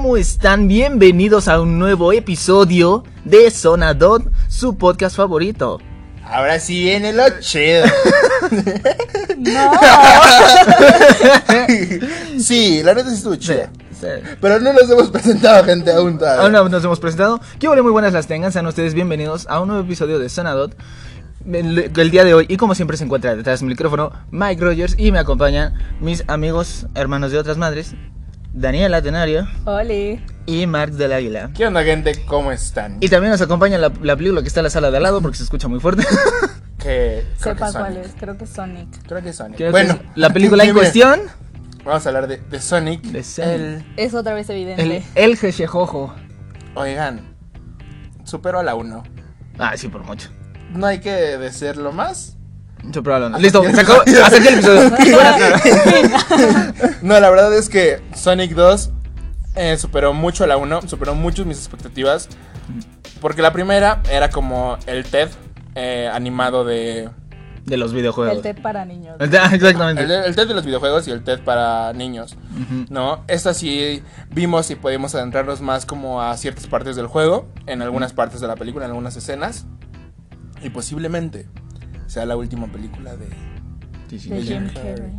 ¿cómo están? Bienvenidos a un nuevo episodio de Zona Dot, su podcast favorito. Ahora sí viene lo chido. No. sí, la neta sí estuvo chida. Sí. Pero no nos hemos presentado, gente, aún todavía. Aún no nos hemos presentado. Que muy buenas las tengan. Sean ustedes bienvenidos a un nuevo episodio de Zona Dot. El, el día de hoy, y como siempre se encuentra detrás del micrófono, Mike Rogers y me acompañan mis amigos, hermanos de otras madres, Daniela Tenario Oli. y Mark del Águila. ¿Qué onda, gente? ¿Cómo están? Y también nos acompaña la, la película que está en la sala de al lado porque se escucha muy fuerte. Que Sepa cuál es, creo que es Sonic. Creo que Sonic. Creo que bueno, es la película en cuestión, Vamos a hablar de, de Sonic. De Sonic. El- Es otra vez evidente. el, el Jejejojo. Oigan, superó a la 1. Ah, sí, por mucho. No hay que decirlo más. Listo, se acabó. Hasta aquí el episodio. No, la verdad es que Sonic 2 eh, superó mucho a la 1, superó mucho mis expectativas. Porque la primera era como el TED eh, animado de. De los videojuegos. El TED para niños. El te- ah, Exactamente. El, el TED de los videojuegos y el TED para niños. ¿No? Esta sí vimos y podemos adentrarnos más como a ciertas partes del juego, en algunas partes de la película, en algunas escenas. Y posiblemente sea la última película de. De. Jim Carrey. Carrey.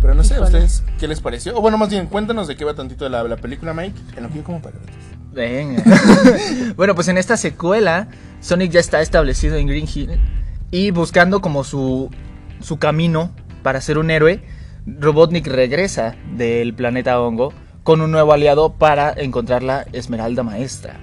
Pero no sé, ¿a ustedes qué les pareció? O bueno, más bien, cuéntanos de qué va tantito la, la película, Mike. En lo que yo como palomitas. Venga. bueno, pues en esta secuela, Sonic ya está establecido en Green Hill y buscando como su, su camino para ser un héroe, Robotnik regresa del planeta Hongo con un nuevo aliado para encontrar la Esmeralda Maestra,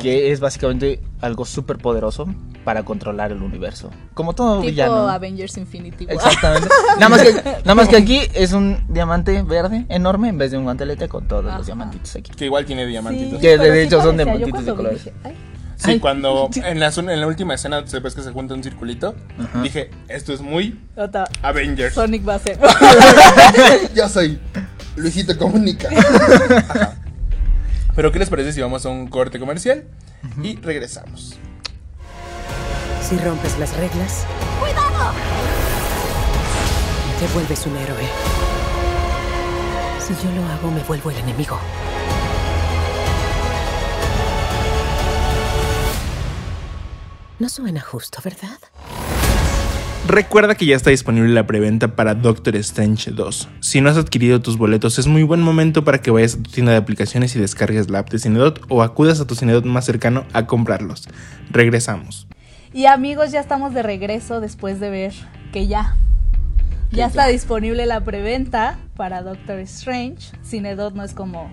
que es básicamente algo súper poderoso para controlar el universo. Como todo Tipo villano. Avengers Infinity War. Exactamente. nada, más que, nada más que aquí es un diamante verde enorme en vez de un guantelete con todos Ajá. los diamantitos aquí. Que igual tiene diamantitos. Que de hecho son diamantitos de colores. dije, "Ay". Sí, Ay, cuando sí. en la, zona- en la última escena se ves que se junta un circulito, Ajá. dije, esto es muy Avengers. Sonic va a ser. Yo soy Luisito Comunica. Ajá. Pero ¿qué les parece si vamos a un corte comercial y regresamos? Si rompes las reglas. ¡Cuidado! Te vuelves un héroe. Si yo lo hago, me vuelvo el enemigo. No suena justo, ¿verdad? Recuerda que ya está disponible la preventa para Doctor Strange 2. Si no has adquirido tus boletos, es muy buen momento para que vayas a tu tienda de aplicaciones y descargues la app de Cinedot o acudas a tu Cinedot más cercano a comprarlos. Regresamos. Y amigos, ya estamos de regreso después de ver que ya. Ya está disponible la preventa para Doctor Strange. Cinedot no es como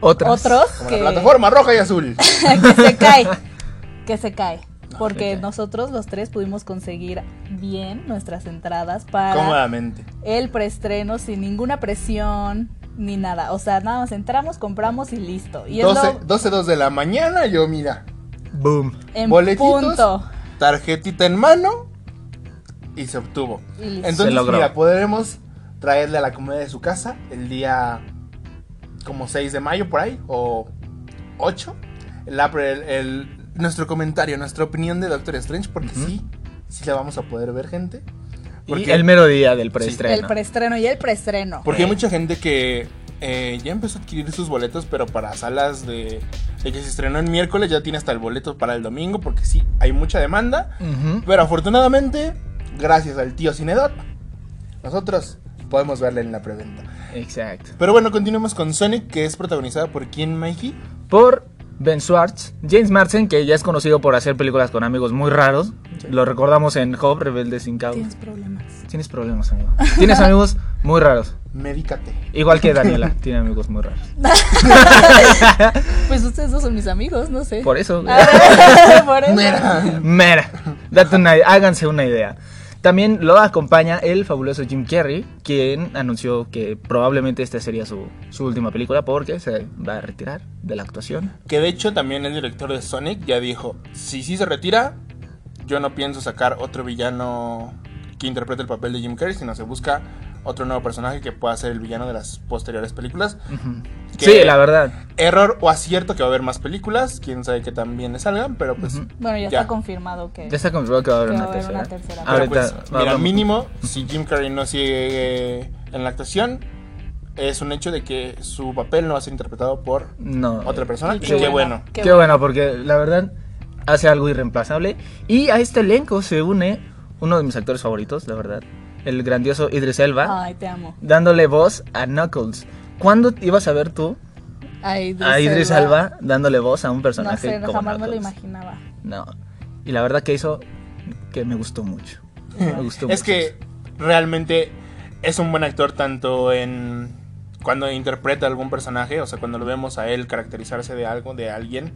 Otras. otros Como que, la plataforma roja y azul. que se cae. Que se cae. Porque se cae. nosotros los tres pudimos conseguir bien nuestras entradas para Cómodamente. el preestreno sin ninguna presión ni nada. O sea, nada más entramos, compramos y listo. Y es 12, lo 12 2 de la mañana, yo mira, Boom. en boletitos. punto. Tarjetita en mano y se obtuvo. Y. Entonces, Se logró. mira, podremos traerle a la comida de su casa el día como 6 de mayo por ahí o 8. La pre- el- el- nuestro comentario, nuestra opinión de Doctor Strange, porque sí, sí la vamos a poder ver, gente. Y el mero día del preestreno. El preestreno y el preestreno. porque hay mucha gente que eh, ya empezó a adquirir sus boletos, pero para salas de, de que se estrenó el miércoles ya tiene hasta el boleto para el domingo, porque sí, hay mucha demanda. Pero afortunadamente, gracias al tío Cinedot, nosotros podemos verla en la preventa. Exacto. Pero bueno, continuemos con Sonic, que es protagonizada por quién, Mikey. Por Ben Schwartz, James Marsden, que ya es conocido por hacer películas con amigos muy raros. Lo recordamos en Hope, Rebelde sin causa. Tienes problemas. Tienes problemas, amigo. Tienes amigos muy raros. Médicate. Igual que Daniela, tiene amigos muy raros. Pues ustedes dos son mis amigos, no sé. Por eso. Ah, Por eso. Mira. Mera. Date una, háganse una idea. También lo acompaña el fabuloso Jim Carrey, quien anunció que probablemente esta sería su, su última película porque se va a retirar de la actuación. Que de hecho también el director de Sonic ya dijo, si sí se retira, yo no pienso sacar otro villano que interprete el papel de Jim Carrey, sino se busca otro nuevo personaje que pueda ser el villano de las posteriores películas. Sí, la verdad. Error o acierto que va a haber más películas, quién sabe que también le salgan, pero pues... Bueno, ya, Ya. está confirmado que. Ya está confirmado que va a haber una va a haber tercera. una tercera. Pero Ahorita pues, va- mira, mínimo, si Jim Carrey no sigue en la actuación, es un hecho de que su papel no va a ser interpretado por No. otra persona. Y qué qué bueno. Qué, bueno. porque la verdad hace algo irreemplazable. Y a este elenco se une uno de mis actores favoritos, la verdad. El grandioso Idris Elba, Ay, te amo. dándole voz a Knuckles. ¿Cuándo ibas a ver tú A Idris, a Idris Elba dándole voz a un No personaje sé, no, como jamás me lo Knuckles? imaginaba. No. Y la verdad que hizo que me gustó mucho. Me gustó Es mucho. que realmente es un buen actor tanto en cuando interpreta algún personaje, o sea, cuando lo vemos a él caracterizarse de algo, de alguien.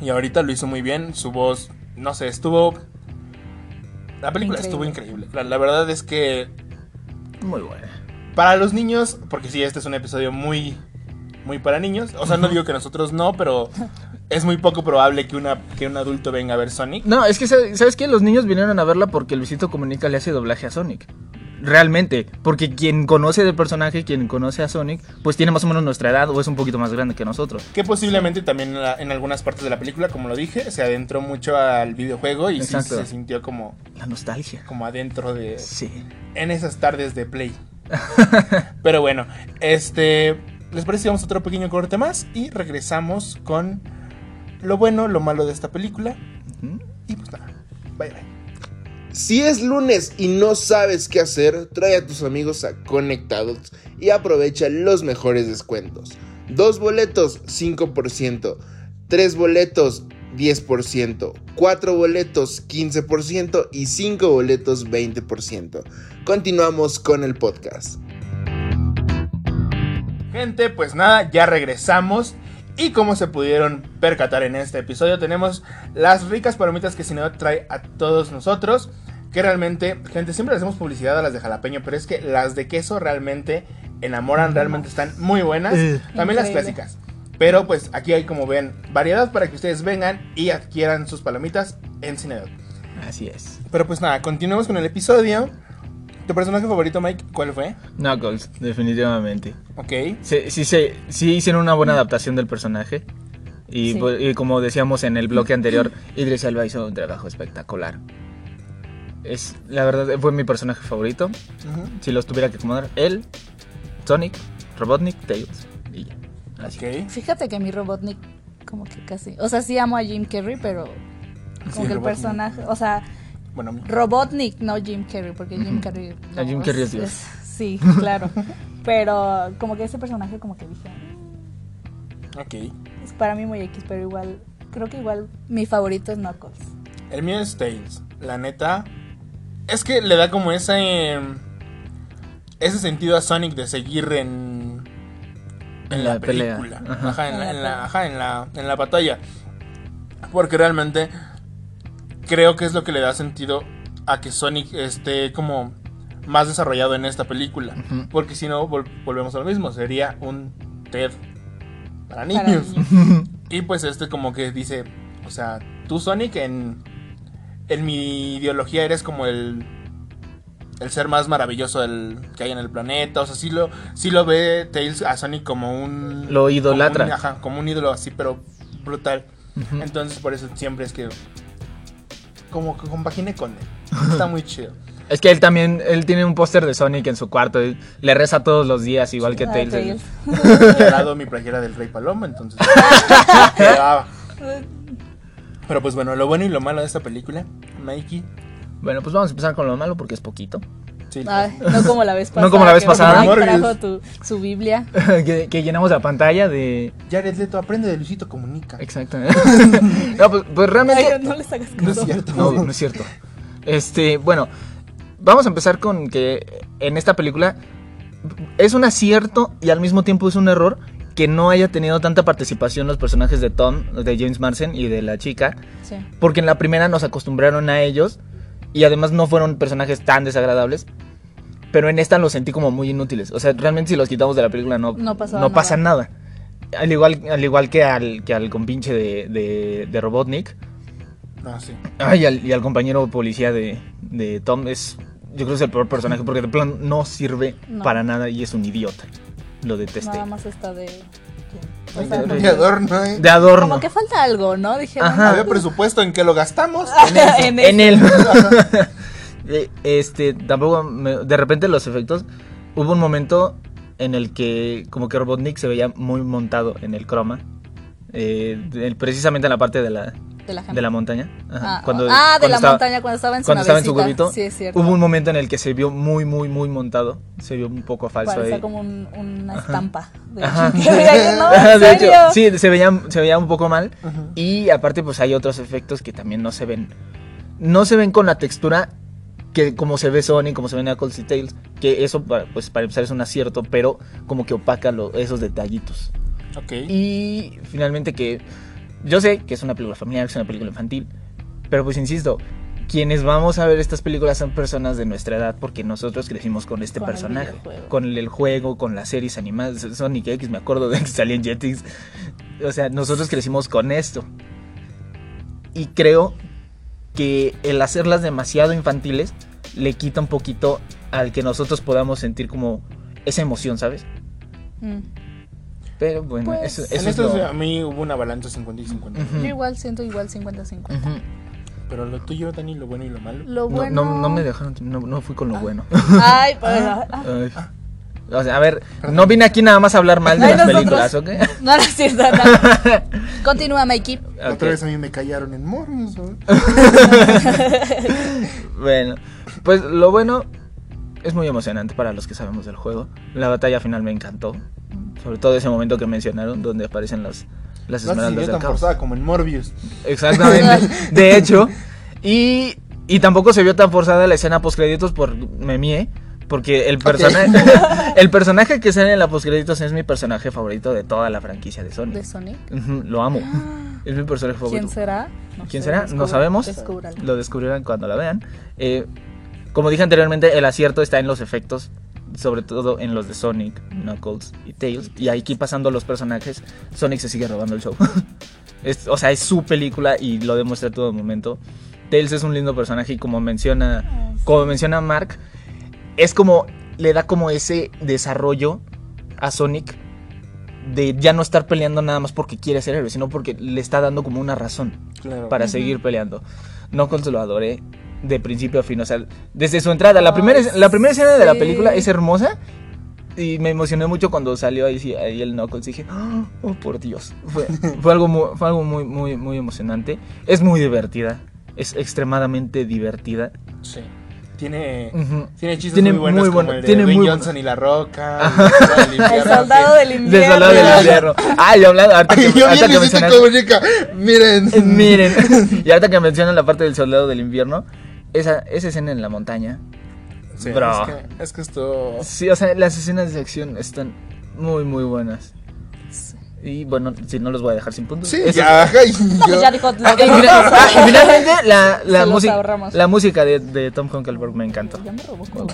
Y ahorita lo hizo muy bien, su voz, no sé, estuvo... La película Increíble. estuvo increíble. La, la verdad es que Muy buena. para los niños, porque sí, este es un episodio muy, muy para niños. O sea, no digo que nosotros no, pero es muy poco probable que, una, que un adulto venga a ver Sonic. No, es que, ¿sabes sabes qué? Los niños vinieron a verla porque Luisito Comunica le hace doblaje a Sonic. Realmente, porque quien conoce del personaje, quien conoce a Sonic, pues tiene más o menos nuestra edad o es un poquito más grande que nosotros. Que posiblemente también en, algunas partes de la película, como lo dije, se adentró mucho al videojuego y sí se sintió como, La nostalgia. como adentro de... Sí. En esas tardes de play. Pero bueno, este... ¿Les parece si vamos a otro pequeño corte más? Y regresamos con lo bueno, lo malo de esta película. Y pues nada, bye bye. Si es lunes y no sabes qué hacer, trae a tus amigos a Conectados y aprovecha los mejores descuentos. Dos boletos 5%, tres boletos 10%, cuatro boletos 15% y cinco boletos 20%. Continuamos con el podcast. Gente, pues nada, ya regresamos. Y como se pudieron percatar en este episodio, tenemos las ricas palomitas que Cineot trae a todos nosotros. Que realmente, gente, siempre le hacemos publicidad a las de jalapeño, pero es que las de queso realmente enamoran, realmente están muy buenas. Eh. También las clásicas. Pero pues aquí hay como ven variedad para que ustedes vengan y adquieran sus palomitas en Cineot. Así es. Pero pues nada, continuemos con el episodio. ¿Tu personaje favorito, Mike, cuál fue? Knuckles, definitivamente. Ok. Sí, sí, sí, sí hicieron una buena adaptación del personaje. Y, Sí. bu- y como decíamos en el bloque anterior, Idris Elba hizo un trabajo espectacular. Es, la verdad, fue mi personaje favorito. Si los tuviera que acomodar, él, Sonic, Robotnik, Tails y ya. Así. Ok. Fíjate que mi Robotnik, como que casi. O sea, sí amo a Jim Carrey, pero. Como Sí, que el Robotnik. personaje. O sea, Bueno, Robotnik, no Jim Carrey, porque Jim Carrey. A no, Jim Carrey es Dios. sí, claro. Pero como que ese personaje, como que dije. ok. Es para mí muy X, pero igual. Creo que igual mi favorito es Knuckles. El mío es Tails. La neta. Es que le da como ese. Ese sentido a Sonic de seguir en. En la película. Ajá. Ajá, en la, en la- ajá, en la, en la batalla. Porque realmente. Creo que es lo que le da sentido a que Sonic esté como más desarrollado en esta película. Porque si no, vol- volvemos a lo mismo. Sería un Ted para Para niños. niños. Y pues este como que dice, o sea, tú Sonic en, en mi ideología eres como el, el ser más maravilloso del, que hay en el planeta. O sea, sí lo, sí lo ve Tails a Sonic como un... Lo idolatra. Como un, ajá, como un ídolo así, pero brutal. Entonces por eso siempre es que... Como que compagine con él. Está muy chido. Es que él también, él tiene un póster de Sonic en su cuarto. le reza todos los días, igual que Ah, Tails. Tails. Al lado mi playera del Rey Paloma, entonces... Pero pues bueno, lo bueno y lo malo de esta película, Mikey. Bueno, pues vamos a empezar con lo malo porque es poquito. Sí, Ay, no como la vez pasada. No como la vez que pasada. Trajo tu, su Biblia. que, que llenamos la pantalla de... Jared Leto aprende de Luisito Comunica. Exacto. no, pues, pues realmente... Ay, no les hagas caso. No es cierto. No, no es cierto. Este, bueno, vamos a empezar con que en esta película es un acierto y al mismo tiempo es un error que no haya tenido tanta participación los personajes de Tom, de James Marsden y de la chica, Sí. porque en la primera nos acostumbraron a ellos y además no fueron personajes tan desagradables. Pero en esta los sentí como muy inútiles. O sea, realmente si los quitamos de la película no, No pasa nada. Al igual, al igual que al, que al compinche de, de, de Robotnik. No, sí. Al- y al compañero policía de, de Tom es. Yo creo que es el peor personaje porque de plano no sirve No. para nada y es un idiota. Lo detesté. Nada más está de. O Ay, sea, de- no- De adorno, ¿eh? De adorno. como que falta algo, ¿no? Dije, Ajá. Había presupuesto en que lo gastamos. en, En eso. él. Este, tampoco. me- de repente los efectos. Hubo un momento en el que como que Robotnik se veía muy montado en el croma. eh, precisamente en la parte de la, De la, de la montaña. Ajá, Ah, cuando- ah, de cuando la estaba- montaña cuando estaba en su Cuando estaba en su Sí, es cierto. hubo un momento en el que se vio muy, muy, muy montado. Se vio un poco falso Parecía ahí. como un- una estampa. De Ajá. No, Ajá, ¿en de hecho, sí, se veía, se veía un poco mal. Y aparte, pues hay otros efectos que también no se ven. No se ven con la textura que como se ve Sonic, como se ve Knuckles y Tails. Que eso, pues para empezar, es un acierto, pero como que opaca lo- esos detallitos. Ok. Y finalmente que yo sé que es una película familiar, que es una película infantil, pero pues insisto, quienes vamos a ver estas películas son personas de nuestra edad porque nosotros crecimos con este Con personaje, con el, el juego, con las series animadas, Sonic X, me acuerdo de que salían Jetix. O sea, nosotros crecimos con esto. Y creo que el hacerlas demasiado infantiles le quita un poquito al que nosotros podamos sentir como esa emoción, ¿sabes? Mm. Pero bueno, Pues, eso, en eso es esto lo- a mí hubo una balanza 50 y 50. Ujú. Yo igual siento igual 50-50. Ujú. Pero lo tuyo, Dani, lo bueno y lo malo. Lo No, bueno. no, no me dejaron, no, no fui con lo bueno. Ay, pues. ah, Ay. O sea, a ver, no vine aquí nada más a hablar mal de Ay, las nosotros. películas, ¿ok? No, no es cierto. no. Continúa, Mikey. La Ok. Otra vez a mí me callaron en. ¿no? Bueno, pues lo bueno es muy emocionante para los que sabemos del juego. La batalla final me encantó. Sobre todo ese momento que mencionaron, donde aparecen las, las esmeraldas del caos. forzada como en Morbius. Exactamente. De hecho, y, y tampoco se vio tan forzada la escena post créditos por Memie, porque el personaje el personaje que sale en la post créditos es mi personaje favorito de toda la franquicia de Sonic. De Sonic. Ujú, Lo amo. Es mi personaje favorito. ¿Quién será? No ¿Quién sé, será? No sabemos. descúbralo. Lo descubrirán cuando la vean. Eh, como dije anteriormente, el acierto está en los efectos, sobre todo en los de Sonic, Knuckles y Tails. Y aquí pasando los personajes, Sonic se sigue robando el show. Es- o sea, es su película y lo demuestra a todo momento. Tails es un lindo personaje y como menciona, como menciona Mark, es como le da como ese desarrollo a Sonic de ya no estar peleando nada más porque quiere ser héroe, sino porque le está dando como una razón Claro. para seguir peleando. Knuckles lo adoré de principio a fin, o sea, desde su entrada, la primera, la primera escena de la película es hermosa y me emocioné mucho cuando salió ahí, ahí el Knuckles, dije, oh, por Dios, fue, fue algo, muy, fue algo muy, muy, muy emocionante, es muy divertida, es extremadamente divertida. Sí. Tiene, Ujú. tiene chistes Tiene muy buenos muy como bueno- el de tiene Dwayne muy Johnson bueno. y La Roca. El, El soldado del invierno. De Soldado del Invierno. Ah, y hablando, ahorita que, Ay, yo ahorita que mencionas- Comunica. Miren. Miren, y ahorita que mencionan la parte del soldado del invierno, esa, esa escena en la montaña. Sí, Bro. Es que, es que esto. Sí, o sea, las escenas de acción están muy, muy buenas. Y bueno, si no los voy a dejar sin puntos. Sí, Eso- ya, y yo- Ya dijo Ah, lo que ah, y finalmente la, la, música, la música de, de Tom Hunkelberg me encantó. Ya me robó. No,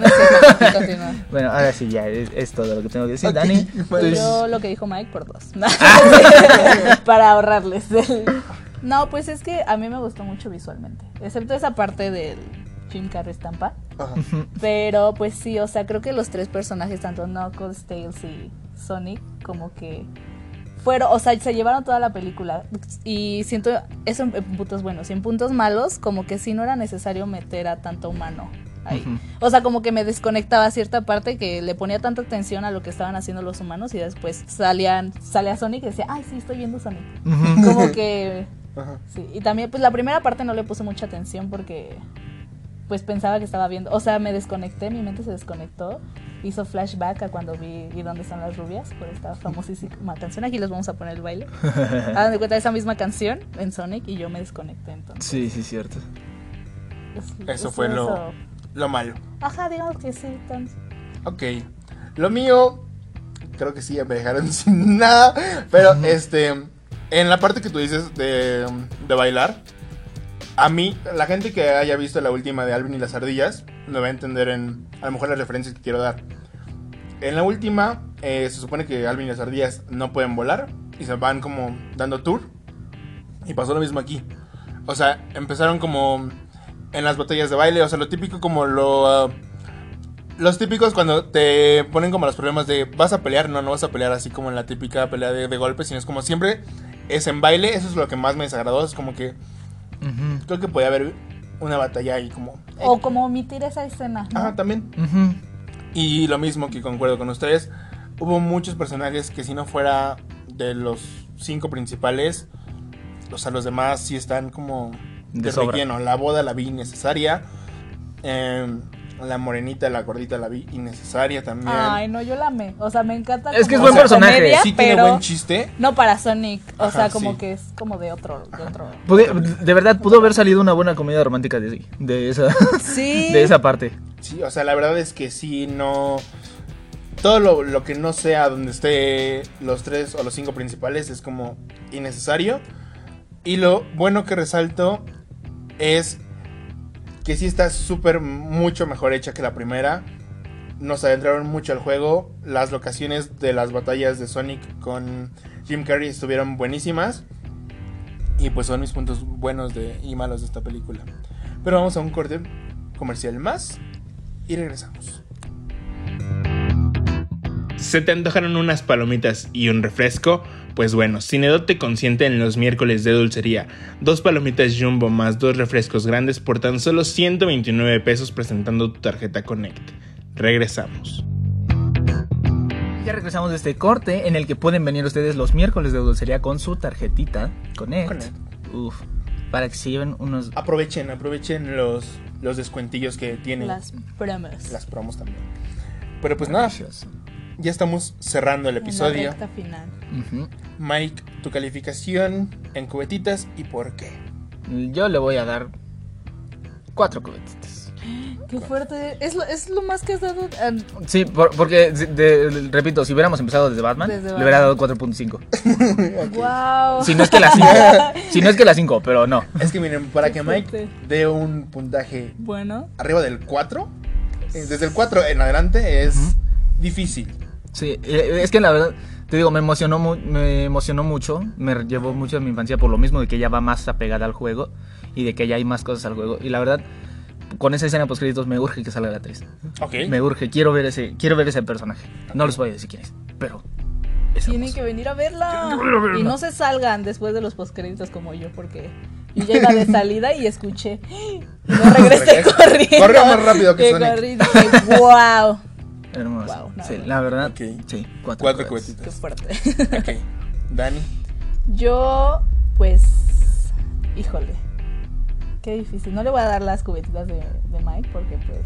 no es. Bueno, ahora sí, ya es, es todo lo que tengo que decir. Ok, Dani, tú- Yo lo que dijo Mike por dos. Para ahorrarles. el- No, pues es que a mí me gustó mucho visualmente. Excepto esa parte del Jim Carrey estampa. Ajá. Pero pues sí, o sea, creo que los tres personajes, tanto Knuckles, Tails y Sonic, como que fueron, o sea, se llevaron toda la película. Y siento eso en puntos buenos. Y en puntos malos, como que sí no era necesario meter a tanto humano ahí. O sea, como que me desconectaba cierta parte que le ponía tanta atención a lo que estaban haciendo los humanos y después salían, salía Sonic y decía, ay, sí, estoy viendo Sonic. Como que Ajá. Sí, y también, pues la primera parte no le puse mucha atención porque, pues pensaba que estaba viendo, o sea, me desconecté, mi mente se desconectó, hizo flashback a cuando vi ¿Y dónde están las rubias? Por esta famosísima canción, aquí les vamos a poner el baile. Hagan de cuenta esa misma canción en Sonic y yo me desconecté entonces. Sí, sí, cierto. Es- Eso es fue lo, eso. lo malo. Ajá, digamos que sí, tan- Ok. Lo mío. Creo que sí, ya me dejaron sin nada. Pero este. En la parte que tú dices de, de bailar. A mí, la gente que haya visto la última de Alvin y las ardillas. Me va a entender en. A lo mejor las referencias que quiero dar. En la última. eh, se supone que Alvin y las ardillas no pueden volar. Y se van como dando tour. Y pasó lo mismo aquí. O sea, empezaron como. En las batallas de baile. O sea, lo típico como lo. ah, los típicos cuando te ponen como los problemas de vas a pelear, no, no vas a pelear así como en la típica pelea de, de golpes, sino es como siempre es en baile, eso es lo que más me desagradó, es como que creo que podía haber una batalla ahí como... O como omitir esa escena. ¿no? Ajá, también. Y lo mismo que concuerdo con ustedes, hubo muchos personajes que si no fuera de los cinco principales, o sea, los demás sí están como De de, relleno. La boda la vi innecesaria. em, la morenita, la gordita la vi innecesaria también. Ay, no, yo la amé. O sea, me encanta. Es que es buen personaje. comedia, sí tiene buen chiste. no para Sonic. O Ajá, sea, como sí. que es como de otro. De otro. Pude- de verdad, pudo haber salido una buena comedia romántica de, de esa, Sí. de esa parte. Sí, o sea, la verdad es que sí, no. Todo lo, lo que no sea donde esté los tres o los cinco principales es como innecesario. Y lo bueno que resalto es que sí está súper mucho mejor hecha que la primera. Nos adentraron mucho al juego. Las locaciones de las batallas de Sonic con Jim Carrey estuvieron buenísimas. Y pues son mis puntos buenos y malos de esta película. Pero vamos a un corte comercial más y regresamos. ¿Se te antojaron unas palomitas y un refresco? Pues bueno, Cinedot te consiente en los miércoles de dulcería. Dos palomitas jumbo más dos refrescos grandes por tan solo 129 pesos presentando tu tarjeta Connect. Regresamos. Ya regresamos de este corte en el que pueden venir ustedes los miércoles de dulcería con su tarjetita Connect. Connect. Uf, para que se lleven unos... Aprovechen, aprovechen los, los descuentillos que tienen. Las, Las promos. promos también. Pero pues nada, Gracias. Ya estamos cerrando el episodio. recta final. Mike, tu calificación en cubetitas y por qué. Yo le voy a dar cuatro cubetitas. Qué fuerte. Es lo, es lo más que has dado. ah, Sí, por- porque, de- de- repito, si hubiéramos empezado desde Batman, Desde le hubiera dado 4.5. Wow. Si no es que la 5. si no es que la 5, pero no. Es que miren, para Qué que Mike dé un puntaje Bueno. arriba del 4, eh, desde el 4 en adelante es difícil. Sí, eh, es que la verdad, te digo, me emocionó, mu- me emocionó mucho, me llevó mucho a mi infancia por lo mismo de que ella va más apegada al juego y de que ya hay más cosas al juego. Y la verdad, con esa escena post créditos me urge que salga la 3. Ok. Me urge, quiero ver ese, quiero ver ese personaje. No les voy a decir quién es, pero es Tienen hermoso. que venir a verla. Que. Y no se salgan después de los postcréditos como yo, porque yo ya iba de salida y escuché. Y no regresé corriendo. Corrió más rápido que Sonic. corrí y dije, wow. Hermoso. Wow, no, sí, no. la verdad, Ok. sí, cuatro, Cuatro. Qué fuerte. Ok. Dani. Yo, pues, híjole. Qué difícil. No le voy a dar las cubetitas de, de Mike porque, pues,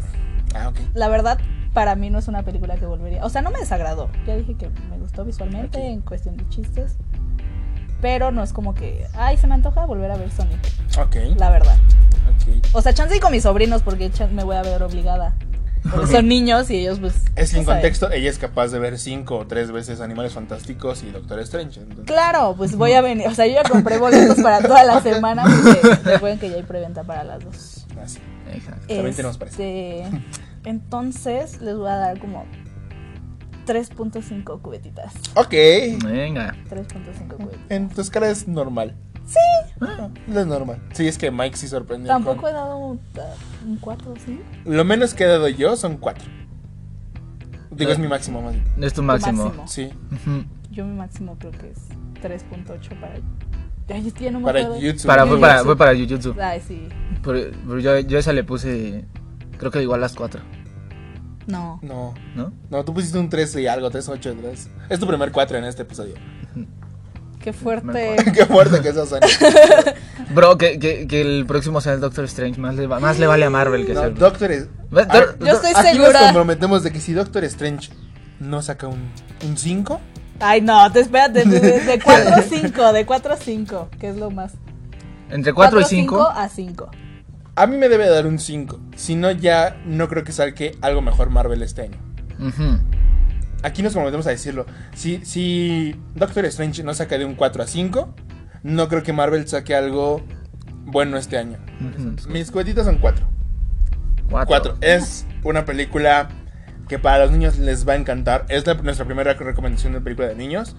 Ah, ok. la verdad, para mí no es una película que volvería. O sea, no me desagradó. Ya dije que me gustó visualmente en cuestión de chistes. Pero no es como que, ay, se me antoja volver a ver Sonic. Ok. La verdad. Ok. O sea, chance y con mis sobrinos porque me voy a ver obligada. Porque son niños y ellos, pues. Es que en tú sabes. contexto, ella es capaz de ver cinco o tres veces Animales Fantásticos y Doctor Strange. entonces- Claro, pues voy a venir. O sea, yo ya compré boletos para toda la semana. Porque recuerden que ya hay preventa para las dos. Así. Exacto. También tenemos precio. Este, entonces les voy a dar como 3.5 cubetitas. Ok. Venga. 3.5 cubetitas. En tu escala es normal. Sí. es normal. Sí, es que Mike sí sorprendió. Tampoco con- he dado un, un 4, ¿sí? Lo menos que he dado yo son cuatro. Digo, es mi máximo más bien. Es tu máximo. máximo. Sí. Yo mi máximo creo que es 3.8 para... Ya no me Para acuerdo. YouTube. Para, fue, para, Jujutsu. fue para Jujutsu. Ay, sí. Pero, pero yo, yo a esa le puse, creo que igual las cuatro, No. No. ¿no? No, tú pusiste un 3 y algo, 3, 8, 3. Es tu primer 4 en este episodio. Qué fuerte. Qué fuerte que eso suena. Bro, que, que, que el próximo sea el Doctor Strange. Más le, va- más le vale a Marvel que No, sea el- Doctor es. Dor- Yo estoy Aquí nos segura. comprometemos de que si Doctor Strange no saca un 5, Ay, no, te espérate. De, de, de 4 a 5, de 4 a 5, que es lo más. Entre 4 y 5. a 5. a mí me debe dar un 5. Si no, ya no creo que saque algo mejor Marvel este año. Aquí nos comprometemos a decirlo. Si, si Doctor Strange no saca de un 4 a 5, no creo que Marvel saque algo bueno este año. Mis cuetitas son 4. 4. Es una película que para los niños les va a encantar. Es la- nuestra primera recomendación de película de niños.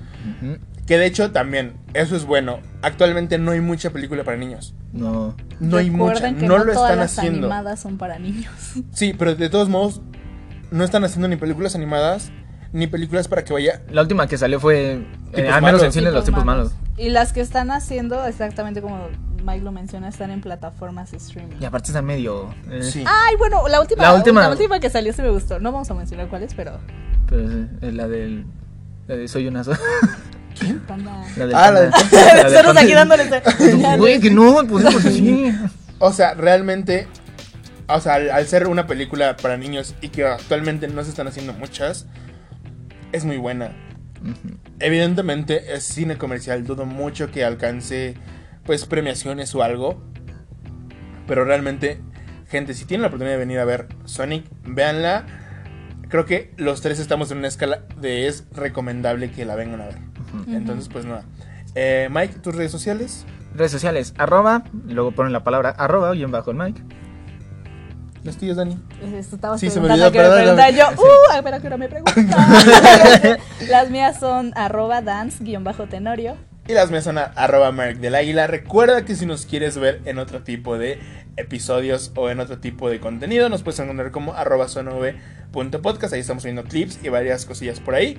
Que de hecho también, eso es bueno. Actualmente no hay mucha película para niños. No. No hay mucha. Recuerden que No, no, lo todas están las haciendo. animadas son para niños. Sí, pero de todos modos, no están haciendo ni películas animadas ni películas para que vaya. La última que salió fue, eh, al menos malos. en cine, los tipos malos. Y las que están haciendo exactamente como Mike lo menciona, están en plataformas de streaming. Y aparte están medio. eh, Sí. Ay, bueno, la última, La la última- que salió sí me gustó. No vamos a mencionar cuál es, pero Pero es, es la del. La de Soy una. so- panda. La del Ah, la del- panda. Nosotros aquí dándole. Güey, que no, pues pues, sí. O sea, realmente, o sea, al, al ser una película para niños y que actualmente no se están haciendo muchas, es muy buena. Evidentemente es cine comercial, dudo mucho que alcance pues premiaciones o algo. Pero realmente, gente, si tienen la oportunidad de venir a ver Sonic, véanla. Creo que los tres estamos en una escala de es recomendable que la vengan a ver. Entonces, pues nada. Eh, Mike, tus redes sociales. Redes sociales, arroba, luego ponen la palabra arroba, guion bajo el mic. Los tíos, Dani. Esto estaba Sí, se me olvidó, perdón. Yo, sí. uh, a ver a qué hora me preguntan. Las mías son arroba dance-tenorio. Y las mías son a- arroba Mark del Águila. Recuerda que si nos quieres ver en otro tipo de episodios o en otro tipo de contenido, nos puedes encontrar como arroba sonov.podcast. Ahí estamos subiendo clips y varias cosillas por ahí.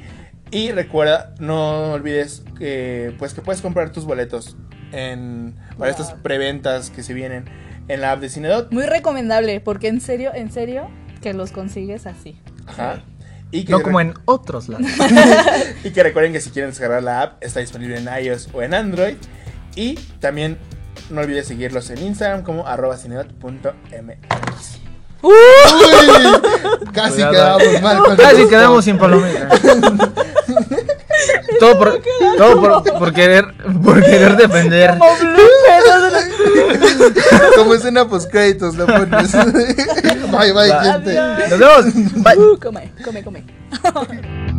Y recuerda, no olvides que, pues, que puedes comprar tus boletos en, para estas preventas que se vienen en la app de Cinedot. Muy recomendable, porque en serio, en serio, que los consigues así. Ajá. Y que No como en otros lados. Y que recuerden que si quieren descargar la app, está disponible en iOS o en Android. Y también no olvides seguirlos en Instagram como arroba cinemat.mx. ¡Uh! Casi Cuidado. quedamos mal con Casi quedamos sin palomita. todo por, todo por, por querer, por querer defender. Como Como escena post créditos lo pones. bye bye, gente. Adiós. Nos vemos. Bye. Uh, come, come, come.